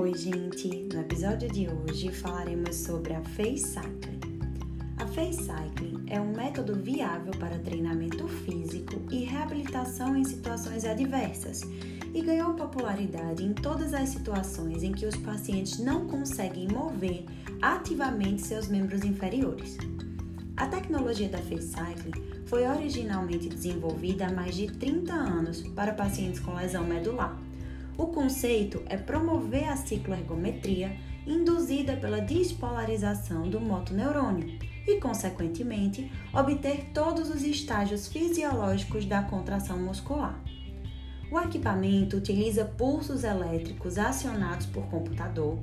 Oi, gente! No episódio de hoje falaremos sobre a Face Cycling. A Face Cycling é um método viável para treinamento físico e reabilitação em situações adversas e ganhou popularidade em todas as situações em que os pacientes não conseguem mover ativamente seus membros inferiores. A tecnologia da Face Cycling foi originalmente desenvolvida há mais de 30 anos para pacientes com lesão medular o conceito é promover a cicloergometria induzida pela despolarização do motoneurônio e, consequentemente, obter todos os estágios fisiológicos da contração muscular. O equipamento utiliza pulsos elétricos acionados por computador,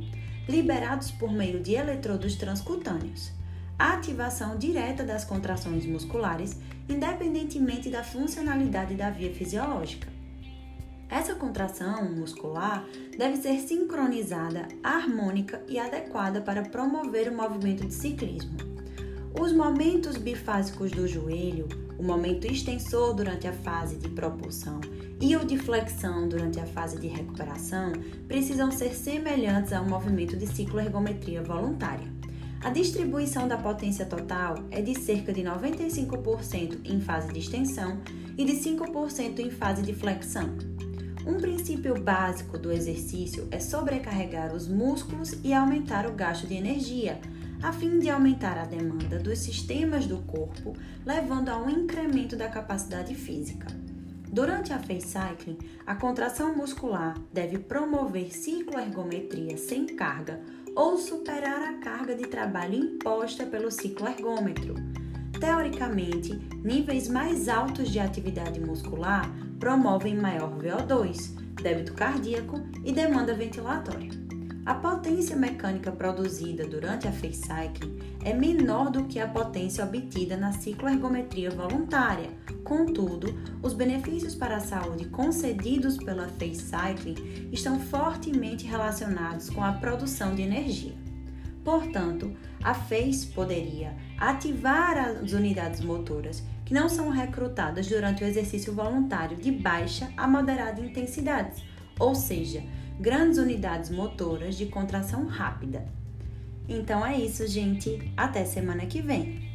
liberados por meio de eletrodos transcutâneos. A ativação direta das contrações musculares, independentemente da funcionalidade da via fisiológica. Essa contração muscular deve ser sincronizada, harmônica e adequada para promover o movimento de ciclismo. Os momentos bifásicos do joelho, o momento extensor durante a fase de propulsão e o de flexão durante a fase de recuperação, precisam ser semelhantes ao movimento de cicloergometria voluntária. A distribuição da potência total é de cerca de 95% em fase de extensão e de 5% em fase de flexão. Um princípio básico do exercício é sobrecarregar os músculos e aumentar o gasto de energia, a fim de aumentar a demanda dos sistemas do corpo, levando a um incremento da capacidade física. Durante a face cycling, a contração muscular deve promover cicloergometria sem carga ou superar a carga de trabalho imposta pelo cicloergômetro. Teoricamente, níveis mais altos de atividade muscular promovem maior VO2, débito cardíaco e demanda ventilatória. A potência mecânica produzida durante a face cycling é menor do que a potência obtida na cicloergometria voluntária. Contudo, os benefícios para a saúde concedidos pela face cycling estão fortemente relacionados com a produção de energia. Portanto, a FACE poderia ativar as unidades motoras que não são recrutadas durante o exercício voluntário de baixa a moderada intensidade, ou seja, grandes unidades motoras de contração rápida. Então é isso, gente. Até semana que vem!